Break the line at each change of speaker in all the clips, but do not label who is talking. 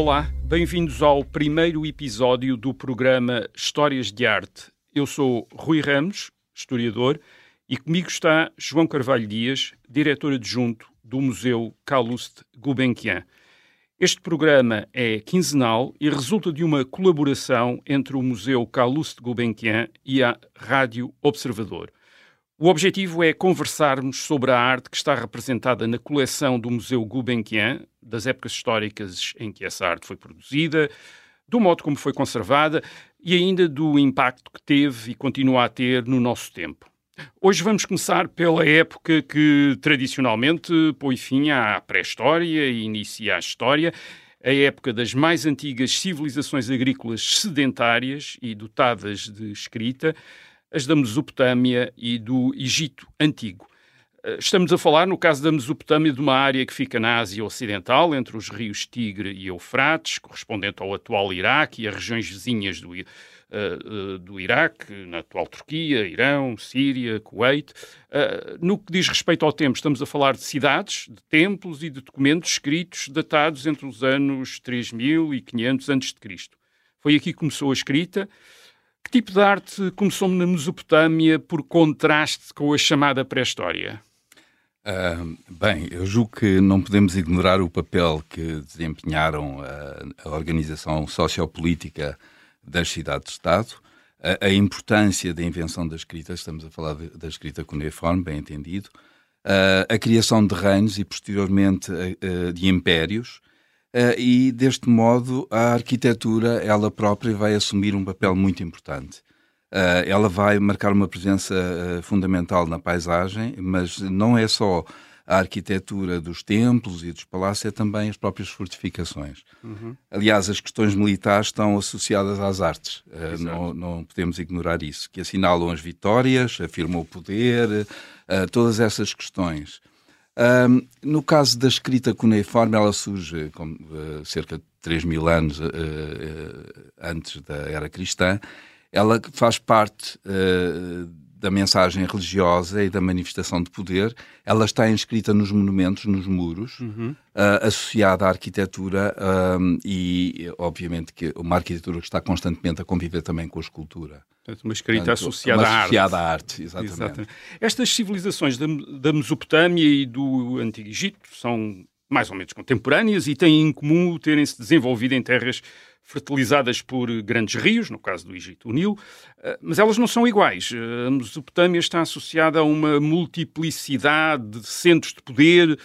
Olá, bem-vindos ao primeiro episódio do programa Histórias de Arte. Eu sou Rui Ramos, historiador, e comigo está João Carvalho Dias, diretor adjunto do Museu Calouste Gulbenkian. Este programa é quinzenal e resulta de uma colaboração entre o Museu Calouste Gulbenkian e a Rádio Observador. O objetivo é conversarmos sobre a arte que está representada na coleção do Museu Gulbenkian, das épocas históricas em que essa arte foi produzida, do modo como foi conservada e ainda do impacto que teve e continua a ter no nosso tempo. Hoje vamos começar pela época que tradicionalmente põe fim à pré-história e inicia a história, a época das mais antigas civilizações agrícolas sedentárias e dotadas de escrita, as da Mesopotâmia e do Egito Antigo. Eh, estamos a falar, no caso da Mesopotâmia, de uma área que fica na Ásia Ocidental, entre os rios Tigre e Eufrates, correspondente ao atual Iraque e as regiões vizinhas do, uh, do Iraque, na atual Turquia, Irão, Síria, Kuwait. Uh, no que diz respeito ao tempo, estamos a falar de cidades, de templos e de documentos escritos datados entre os anos 3500 a.C. Foi aqui que começou a escrita. Que tipo de arte começou na Mesopotâmia por contraste com a chamada pré-história?
Uh, bem, eu julgo que não podemos ignorar o papel que desempenharam a, a organização sociopolítica das cidades-Estado, a, a, importância da invenção da escrita, estamos a falar de, da escrita cuneiforme, bem entendido, uh, a criação de reinos e posteriormente uh, de impérios, uh, e deste modo a arquitetura, ela própria, vai assumir um papel muito importante. ela vai marcar uma presença fundamental na paisagem, mas não é só a arquitetura dos templos e dos palácios é também as próprias fortificações. Uhum. Aliás, as questões militares estão associadas às artes. Uh, não, não, podemos ignorar isso, que assinalam as vitórias, afirmam o poder, uh, todas essas questões. Uh, no caso da escrita cuneiforme, ela surge com, uh, cerca de 3 mil anos antes da era cristã. Ela faz parte da mensagem religiosa e da manifestação de poder, ela está inscrita nos monumentos, nos muros, uhum. uh, associada à arquitetura um, e, obviamente, que uma arquitetura que está constantemente a conviver também com a escultura.
Portanto, uma escrita Portanto, associada,
uma
associada
à arte. exatamente. exatamente.
Estas civilizações da, da Mesopotâmia e do Antigo Egito são mais ou menos contemporâneas e têm em comum terem-se desenvolvido em terras fertilizadas por grandes rios, no caso do Egito, o Nilo, eh, mas elas não são iguais. Eh, a Mesopotâmia está associada a uma multiplicidade de centros de poder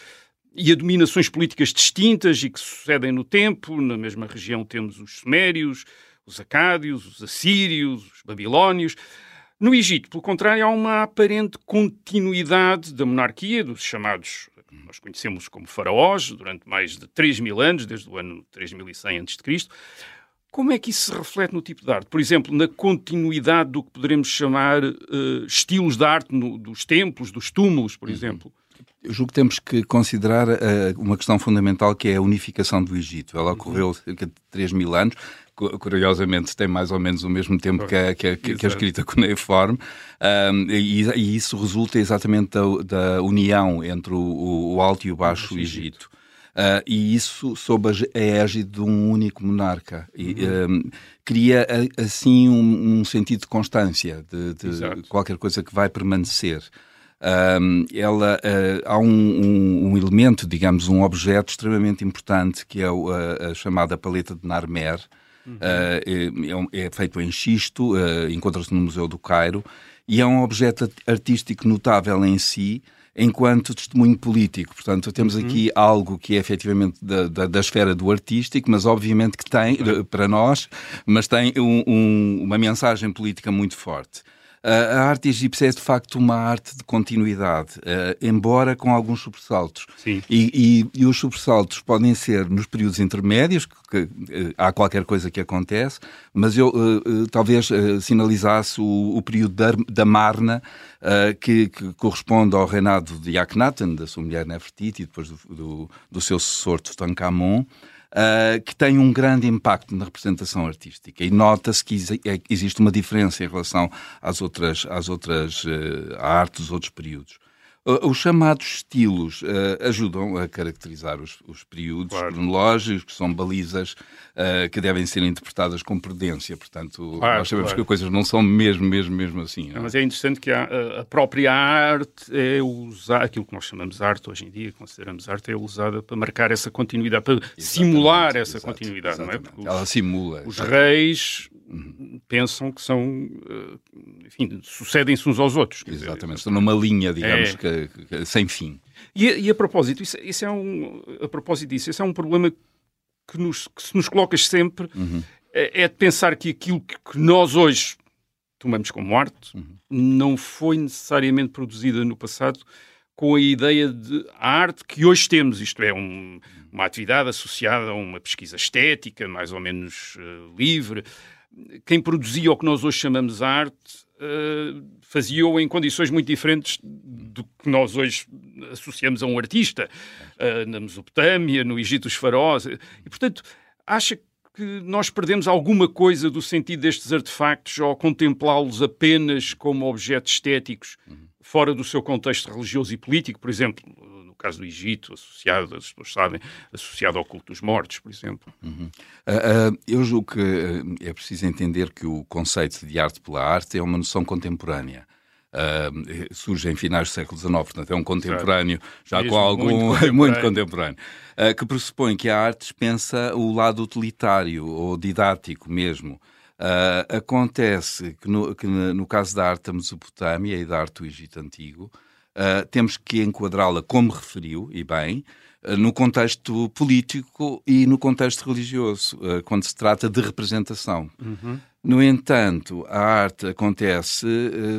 e a dominações políticas distintas e que sucedem no tempo. Na mesma região temos os Sumérios, os Acádios, os Assírios, os Babilónios. No Egito, pelo contrário, há uma aparente continuidade da monarquia, dos chamados nós conhecemos como faraós durante mais de 3 mil anos, desde o ano 3100 a.C. Como é que isso se reflete no tipo de arte? Por exemplo, na continuidade do que poderemos chamar uh, estilos de arte no, dos templos, dos túmulos, por uhum. exemplo?
Eu julgo que temos que considerar uh, uma questão fundamental que é a unificação do Egito. Ela ocorreu uhum. cerca de 3 mil anos, curiosamente tem mais ou menos o mesmo tempo que a, que a, que a escrita cuneiforme, um, e, e, isso resulta exatamente da, da união entre o, o, Alto e o Baixo Egito. Uh, e isso sob a égide de um único monarca. E, uhum. um, cria assim um, um, sentido de constância, de, de qualquer coisa que vai permanecer. Um, ela, uh, há um, elemento, digamos, um objeto extremamente importante que é a, a chamada paleta de Narmer, Uhum. Uh, é, é, feito em xisto, uh, encontra-se no Museu do Cairo, e é um objeto artístico notável em si, enquanto testemunho político. Portanto, temos uhum. aqui algo que é efetivamente da, da, da, esfera do artístico, mas obviamente que tem, uhum. para nós, mas tem um, um, uma mensagem política muito forte. A arte egípcia é de facto uma arte de continuidade, uh, embora com alguns sobressaltos.
Sim.
E, e, e, os sobressaltos podem ser nos períodos intermédios, que, que uh, há qualquer coisa que acontece, mas eu uh, talvez sinalizasse o, o, período da, da Marna, que, que, corresponde ao reinado de Akhenaten, da sua mulher Nefertiti, e depois do, do, do seu sucessor Tutankhamon uh, que tem um grande impacto na representação artística. E nota-se que é, existe uma diferença em relação às outras, às outras uh, artes dos outros períodos. Os chamados estilos uh, ajudam a caracterizar os, os períodos claro. cronológicos, que são balizas uh, que devem ser interpretadas com prudência. Portanto, claro, nós sabemos claro. que coisas não são mesmo, mesmo, mesmo assim.
Não? Mas é interessante que a, a, própria arte é usar aquilo que nós chamamos de arte hoje em dia, consideramos arte, é usada para marcar essa continuidade, para exatamente, simular essa exato, continuidade, exatamente. não é?
Porque Ela simula.
Os reis uhum. pensam que são, eh, enfim, sucedem-se uns aos outros.
Exatamente, estão numa linha, digamos, é... que, que, sem fim.
E, e, a propósito, isso, isso, é um, a propósito disso, isso é um problema que, nos, que se nos coloca sempre, uhum. é, é, de pensar que aquilo que, que nós hoje tomamos como arte uhum. não foi necessariamente produzida no passado com a ideia de arte que hoje temos, isto é, um, uma atividade associada a uma pesquisa estética, mais ou menos uh, livre, quem produzia o que nós hoje chamamos arte uh, fazia-o em condições muito diferentes do que nós hoje associamos a um artista, uh, na Mesopotâmia, no Egito dos faraós. E, portanto, acha que nós perdemos alguma coisa do sentido destes artefactos ao contemplá-los apenas como objetos estéticos, fora do seu contexto religioso e político, por exemplo, caso do Egito, associado, as pessoas sabem, associado ao culto dos mortos, por exemplo.
Uhum. Uh, uh, eu julgo que é preciso entender que o conceito de arte pela arte é uma noção contemporânea. Uh, surge em finais do século XIX, portanto é um contemporâneo, já Mesmo com algum muito contemporâneo, muito contemporâneo uh, que pressupõe que a arte dispensa o lado utilitário ou didático mesmo. Uh, acontece que no, que no, caso da arte da Mesopotâmia e da arte do Egito Antigo, uh, temos que enquadrá-la, como referiu, e bem, uh, no contexto político e no contexto religioso, uh, quando se trata de representação. Uhum. No entanto, a arte acontece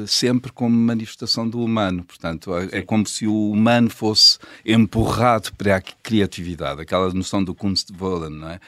sempre como manifestação do humano, portanto, é, é como se o humano fosse empurrado para a criatividade, aquela noção do Kunstwollen, não é?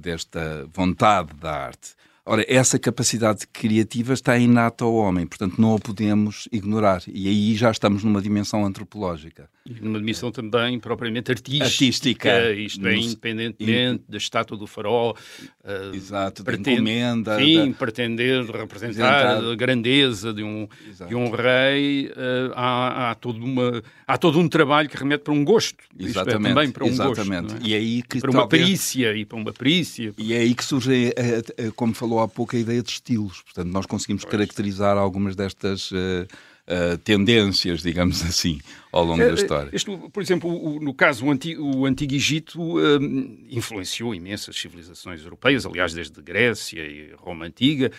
desta vontade da arte. Ora, essa capacidade criativa está inata ao homem, portanto não a podemos ignorar. E aí já estamos numa dimensão antropológica.
E numa dimensão também propriamente artística,
artística
isto é, independentemente da estátua do farol.
Uh, Exato, pretende, encomenda.
Sim, da... pretender representar a grandeza de um, de um rei, uh, há, há, todo uma, há todo um trabalho que remete para um gosto.
Exatamente.
É, também para um
exatamente.
gosto. É?
E é aí que
para talvez... uma perícia, e para uma perícia.
E é aí que surge, como falou falou há pouco a ideia de estilos. Portanto, nós conseguimos pois. caracterizar algumas destas uh, uh, tendências, digamos assim, ao longo da eh, história.
Este, por exemplo, o, no caso, o Antigo, o Antigo Egito um, influenciou imensas civilizações europeias, aliás, desde Grécia e Roma Antiga,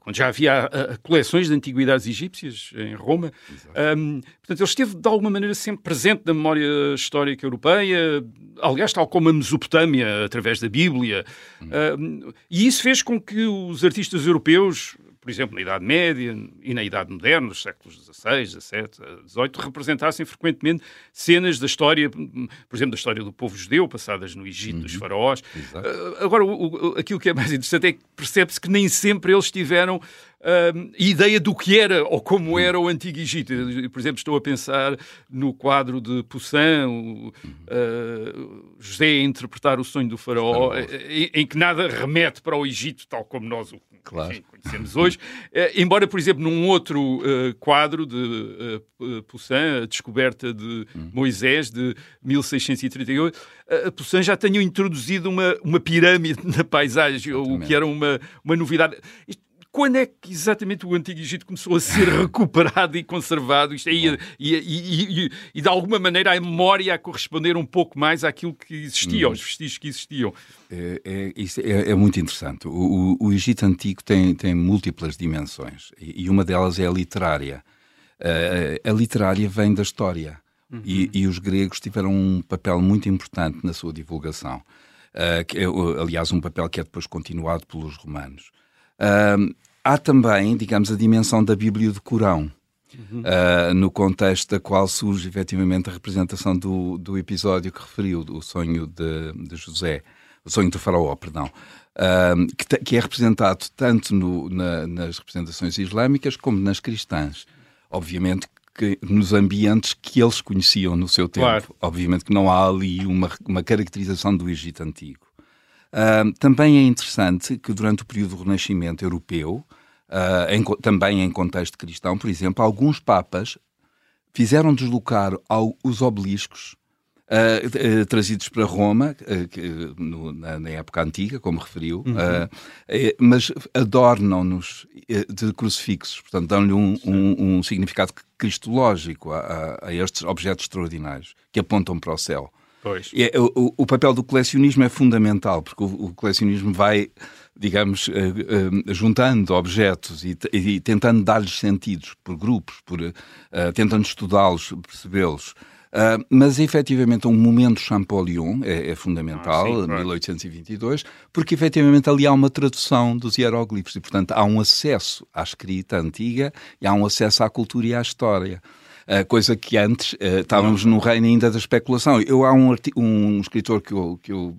quando já havia uh, coleções de antiguidades egípcias em Roma. Um, portanto, ele esteve, de alguma maneira, sempre presente na memória histórica europeia, aliás, tal como a Mesopotâmia, através da Bíblia. Uhum. e isso fez com que os artistas europeus, por exemplo, na Idade Média e na Idade Moderna, nos séculos XVI, XVII, XVIII, representassem frequentemente cenas da história, por exemplo, da história do povo judeu, passadas no Egito, uhum. dos faraós. Uh, agora, o, o, aquilo que é mais interessante é que percebe-se que nem sempre eles tiveram uh, ideia do que era ou como era o Antigo Egito. Por exemplo, estou a pensar no quadro de Poussin, o, uh, José a interpretar o sonho do faraó, em, em, que nada remete para o Egito, tal como nós o claro. enfim, conhecemos hoje. Uh, embora, por exemplo, num outro quadro de Poussin, a descoberta de hum. Moisés, de 1638, uh, Poussin já tenha introduzido uma, uma pirâmide na paisagem, o que era uma, uma novidade. Isto, quando é que exatamente o Antigo Egito começou a ser recuperado e conservado? Isto aí, e, e, e, e, de alguma maneira a memória a corresponder um pouco mais àquilo que existia, hum. aos vestígios que existiam.
É, é, é, é muito interessante. O, o, o, Egito Antigo tem, tem múltiplas dimensões e, uma delas é a literária. a literária vem da história uhum. e, os gregos tiveram um papel muito importante na sua divulgação. Uh, que é, aliás, um papel que é depois continuado pelos romanos. Uh, há também, digamos, a dimensão da Bíblia do Corão. Uhum. Uh, no contexto da qual surge efetivamente a representação do, do episódio que referiu, o sonho de, de José, o sonho do faraó, perdão, uh, que, que, é representado tanto no, na, nas representações islâmicas como nas cristãs. Obviamente que nos ambientes que eles conheciam no seu tempo. Claro. Obviamente que não há ali uma, uma caracterização do Egito Antigo. Uh, também é interessante que durante o período do Renascimento europeu, uh, em, também em contexto cristão, por exemplo, alguns papas fizeram deslocar ao, os obeliscos Uh, uh, trazidos para Roma, uh, que, no, na, na, época antiga, como referiu, uhum. mas adornam-nos de crucifixos, portanto, dão-lhe um, um, um, significado cristológico a, a, a, estes objetos extraordinários que apontam para o céu.
Pois.
E, o, o, papel do colecionismo é fundamental, porque o, o colecionismo vai, digamos, juntando objetos e, e tentando dar-lhes sentidos por grupos, por, tentando estudá-los, percebê-los. Uh, mas efetivamente um momento Champollion é, é fundamental, ah, sim, claro. 1822, porque efetivamente ali há uma tradução dos hieróglifos e, portanto, há um acesso à escrita antiga e há um acesso à cultura e à história. Coisa que antes uh, estávamos no reino ainda da especulação. Eu há um, um escritor que eu, que eu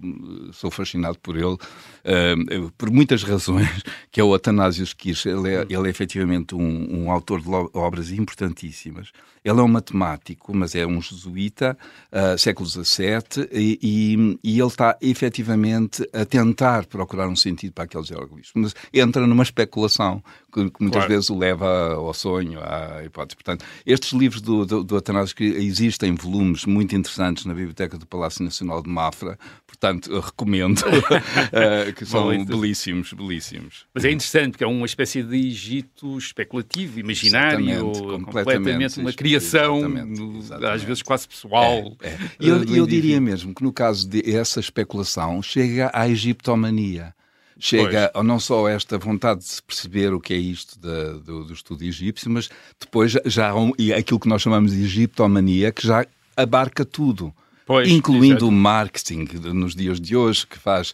sou fascinado por ele, uh, por muitas razões, que é o Atanásio Kirsch. Ele é, ele é efetivamente um, um autor de obras importantíssimas. Ele é um matemático, mas é um jesuíta, uh, século XVII, e, e, e, ele está efetivamente a tentar procurar um sentido para aqueles hieroglifos. Mas entra numa especulação que, que muitas claro. vezes o leva ao sonho, à hipótese. Portanto, estes livros do, do, do Atanásio que existem volumes muito interessantes na Biblioteca do Palácio Nacional de Mafra, portanto, recomendo, uh, que são Bom, belíssimos, belíssimos.
Mas é interessante, porque é uma espécie de Egito especulativo, imaginário, completamente uma criação, exatamente, exatamente. às vezes quase pessoal. É, é.
E eu, eu diria mesmo que no caso dessa especulação chega à egiptomania chega pois. não só a esta vontade de se perceber o que é isto da, do, do, estudo egípcio, mas depois já há um, e aquilo que nós chamamos de egiptomania, que já abarca tudo. Pois, incluindo o marketing nos dias de hoje, que faz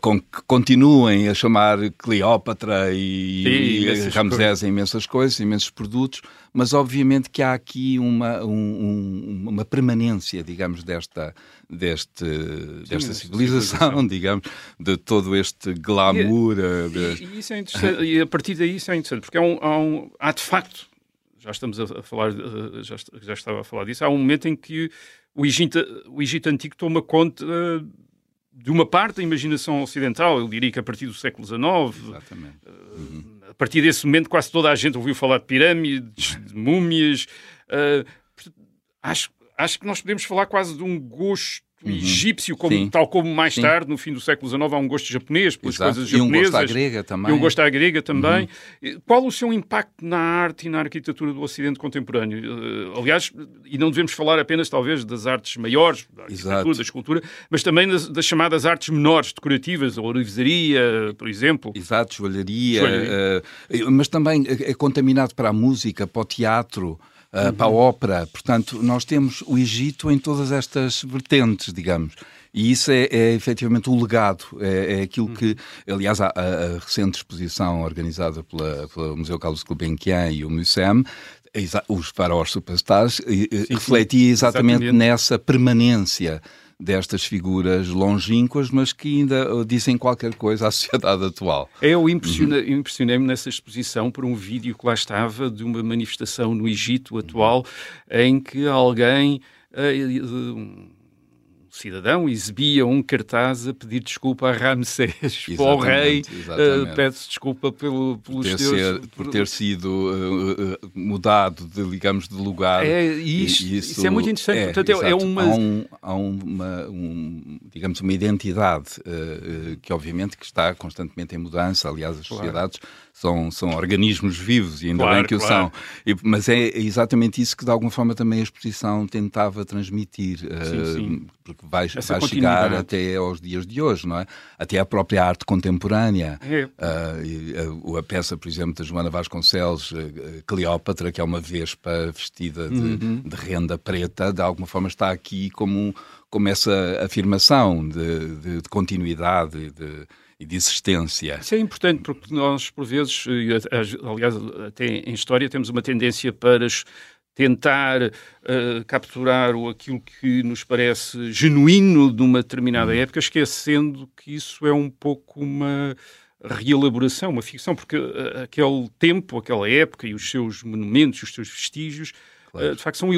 com que continuem a chamar Cleópatra e, e Ramsés imensas coisas, imensos produtos, mas obviamente que há aqui uma, um, uma permanência, digamos, desta, deste, Sim, desta civilização, civilização, digamos, de todo este glamour. E,
eh, de... e, isso é interessante, e a partir daí isso é interessante, porque há, um, há, um, há de facto, já estamos a falar, eh, já, já estava a falar disso, há um momento em que o Egito, o Egito Antigo toma conta de uma parte da imaginação ocidental, eu diria que a partir do século XIX. Exatamente. Uh, uhum. A partir desse momento, quase toda a gente ouviu falar de pirâmides, de múmias. Uh, acho, acho que nós podemos falar quase de um gosto uhum. egípcio, como, tal como mais Sim. tarde, no fim do século XIX, há um gosto japonês pelas Exato. coisas japonesas. E um gosto
à grega também.
E um gosto à grega também. Uhum. Qual o seu impacto na arte e na arquitetura do Ocidente contemporâneo? Uh, aliás, e não devemos falar apenas, talvez, das artes maiores, da arquitetura, da escultura, mas também das, das, chamadas artes menores, decorativas, a orivesaria, por exemplo.
Exato, joalharia, joalharia. Uh, mas também é contaminado para a música, para o teatro, uh, uhum. para a ópera. Portanto, nós temos o Egito em todas estas vertentes, digamos. E isso é, é efetivamente o legado, é, é aquilo uhum. que, aliás, a, a, recente exposição organizada pela, pelo Museu Carlos Gulbenkian e o MUSEM os faraós superstars, sim, refletia exatamente, exatamente, nessa permanência destas figuras longínquas, mas que ainda uh, dizem qualquer coisa à sociedade atual.
Eu impressionei-me nessa exposição por um vídeo que lá estava de uma manifestação no Egito atual em que alguém. Uh, cidadão exibia um cartaz a pedir desculpa a Ramsés, ao rei, uh, peço desculpa pelo, pelos
por ter, teus, ser, por ter sido uh, mudado, de, digamos, de lugar.
É, isso, e isso, isso, é muito interessante. É, Portanto, é, é uma...
Há, um, há uma, um, digamos, uma identidade uh, que, obviamente, que está constantemente em mudança. Aliás, as claro. sociedades são, são organismos vivos e ainda claro, bem que claro. o são. E, mas é exatamente isso que de alguma forma também a exposição tentava transmitir, sim, uh, sim. porque vai, vai chegar até aos dias de hoje, não é? Até a própria arte contemporânea. É. Uh, a, a, peça, por exemplo, da Joana Vasconcelos, uh, Cleópatra, que é uma vespa vestida de, uhum. de, renda preta, de alguma forma está aqui como, como essa afirmação de, de, de continuidade, de e de existência.
Isso é importante porque nós, por vezes, aliás, até em história, temos uma tendência para tentar uh, capturar o, aquilo que nos parece genuíno de uma determinada hum. época, esquecendo que isso é um pouco uma reelaboração, uma ficção, porque uh, aquele tempo, aquela época e os seus monumentos, os seus vestígios claro. de facto são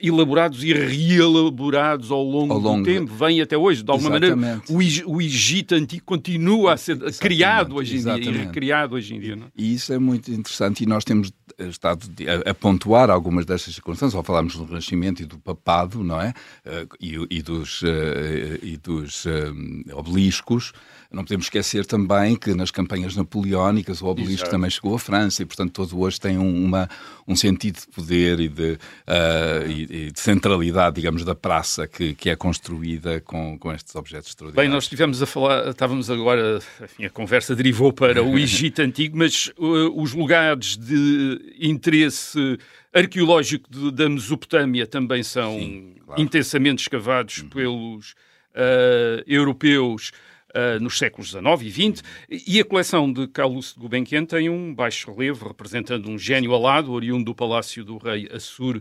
elaborados e reelaborados ao longo, ao longo do tempo, vêm até hoje. De alguma Exatamente. maneira, o, Egito antigo continua a ser Exatamente. criado hoje em Exatamente. dia e recriado hoje em dia. Não? É?
E isso é muito interessante e nós temos estado a, a pontuar algumas destas circunstâncias, ao falarmos do Renascimento e do Papado, não é? Eh, e, e dos, eh, e dos um, obeliscos, não podemos esquecer também que nas campanhas napoleónicas o obelisco Exato. também chegou à França e, portanto, todo hoje tem uma, um sentido de poder e de, uh, e, e de centralidade, digamos, da praça que, que é construída com, com estes objetos extraordinários.
Bem, nós estivemos a falar, estávamos agora, enfim, a conversa derivou para o Egito Antigo, mas uh, os lugares de interesse arqueológico de, da Mesopotâmia também são Sim, claro. intensamente escavados uhum. pelos uh, europeus uh, nos séculos XIX e XX, e a coleção de Carlos de Gulbenkian tem um baixo relevo representando um gênio alado, oriundo do palácio do rei Assur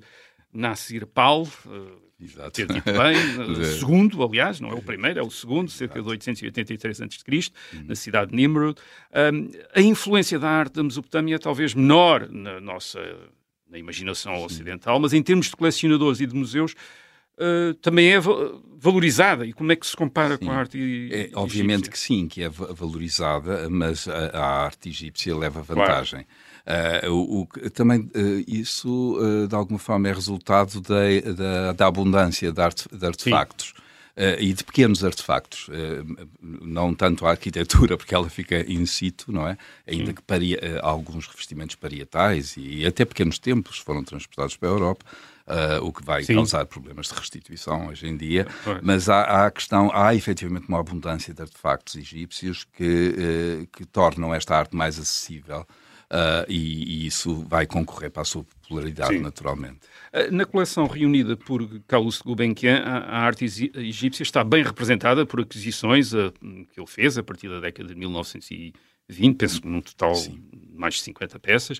Nasir Pal, uh, Exato. ter dito bem, uh, segundo, aliás, não é o primeiro, é o segundo, cerca Exato. de 883 a.C., uhum. na cidade de Nimrud. Um, a influência da arte da Mesopotâmia é talvez menor na nossa na imaginação Sim. ocidental, mas em termos de colecionadores e de museus, uh, também é valorizada. E como é que se compara sim. com a arte
é, Obviamente que sim, que é valorizada, mas a, a arte egípcia leva vantagem. Claro. Uh, o, o, também uh, isso, de alguma forma, é resultado da, abundância de, arte, de artefactos. Uh, e de pequenos artefactos, uh, não tanto a arquitetura, porque ela fica in situ, não é? Ainda Sim. que paria, uh, alguns revestimentos parietais e, e, até pequenos templos foram transportados para a Europa, uh, o que vai Sim. causar problemas de restituição hoje em dia. Mas há, há a questão, há efetivamente uma abundância de artefactos egípcios que, uh, que tornam esta arte mais acessível. Uh, e, e, isso vai concorrer para a sua popularidade, Sim. naturalmente.
Na coleção reunida por Carlos Gulbenkian, a arte egípcia está bem representada por aquisições que ele fez a partir da década de 1900 20, penso que num total Sim. Mais de 50 peças.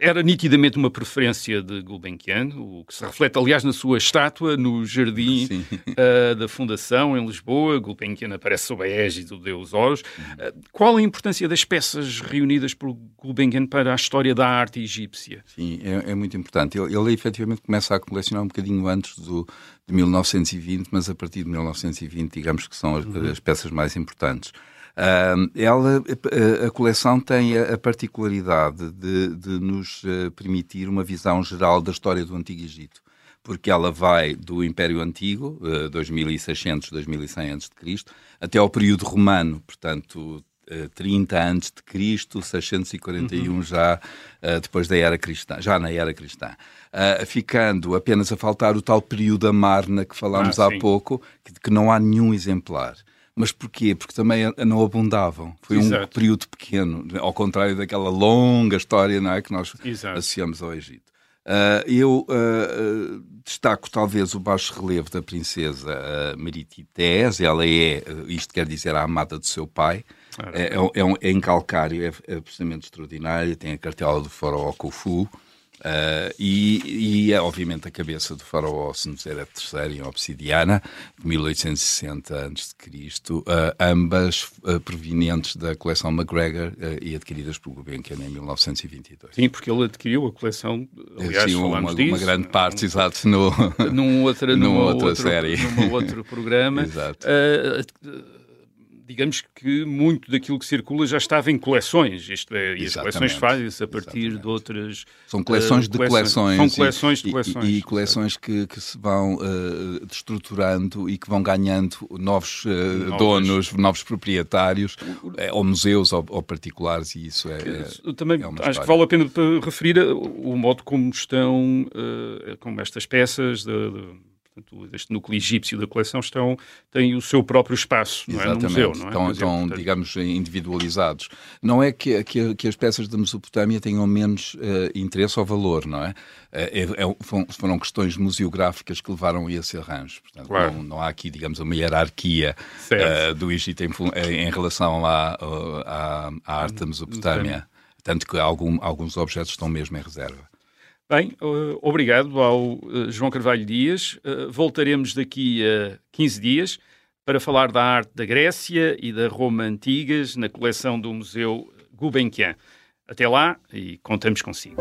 Era nitidamente uma preferência de Gulbenkian, o que se reflete, aliás, na sua estátua no jardim uh, da Fundação, em Lisboa. Gulbenkian aparece sob a égide do deus Horus. Uh, qual a importância das peças reunidas por Gulbenkian para a história da arte egípcia?
Sim, é, é muito importante. Ele, ele, efetivamente começa a colecionar um bocadinho antes do, de 1920, mas a partir de 1920, digamos que são as, uhum. as peças mais importantes. Ela, a, a, coleção tem a, particularidade de, de nos uh, permitir uma visão geral da história do Antigo Egito, porque ela vai do Império Antigo, uh, 2600, 2100 a.C., até ao período romano, portanto, 30 uh, antes de Cristo, 641 uhum. já depois da era cristã, já na era cristã. Uh, ficando apenas a faltar o tal período Amarna que falámos ah, há pouco, que, que, não há nenhum exemplar. Mas porquê? Porque também não abundavam. Foi Exato. um período pequeno, ao contrário daquela longa história não é, que nós Exato. associamos ao Egito. Uh, eu uh, destaco talvez o baixo relevo da princesa uh, Meritités. Ela é, isto quer dizer, a amada do seu pai. É, é, é, um, é, em calcário, é, é absolutamente extraordinário. Tem a cartela do faraó Khufu. Uh, e, e é obviamente a cabeça do faraó Senusera III em obsidiana, de 1860 a.C., uh, ambas uh, provenientes da coleção McGregor uh, e adquiridas por Gulbenkian em 1922.
Sim, porque ele adquiriu a coleção, aliás, Sim,
uma,
disso,
uma grande parte, exato, no,
num outra, numa, numa outra outro, série. Num outro programa. exato digamos que muito daquilo que circula já estava em coleções, isto é, e as coleções fazem-se a partir exatamente. de outras...
São coleções uh, de coleções.
São coleções de coleções.
E, e coleções que, que, se vão uh, destruturando e que vão ganhando novos uh, donos, novos proprietários, ou museus ou, ou, particulares, e isso é,
é Também é acho que vale a pena referir o modo como estão, como estas peças... De, de este núcleo egípcio da coleção estão, tem o seu próprio espaço, não é? no museu. Não é?
Estão, estão portanto... digamos, individualizados. Não é que, que, que, as peças da Mesopotâmia tenham menos uh, interesse ou valor, não é? É, é, foram questões museográficas que levaram a esse arranjo. Portanto, claro. não, não, há aqui, digamos, uma hierarquia uh, do Egito em, em relação à, à, à arte da Mesopotâmia. Tanto que algum, alguns objetos estão mesmo em reserva.
Bem, uh, obrigado ao uh, João Carvalho Dias. Uh, voltaremos daqui a 15 dias para falar da arte da Grécia e da Roma antigas na coleção do Museu Gulbenkian. Até lá e contamos consigo.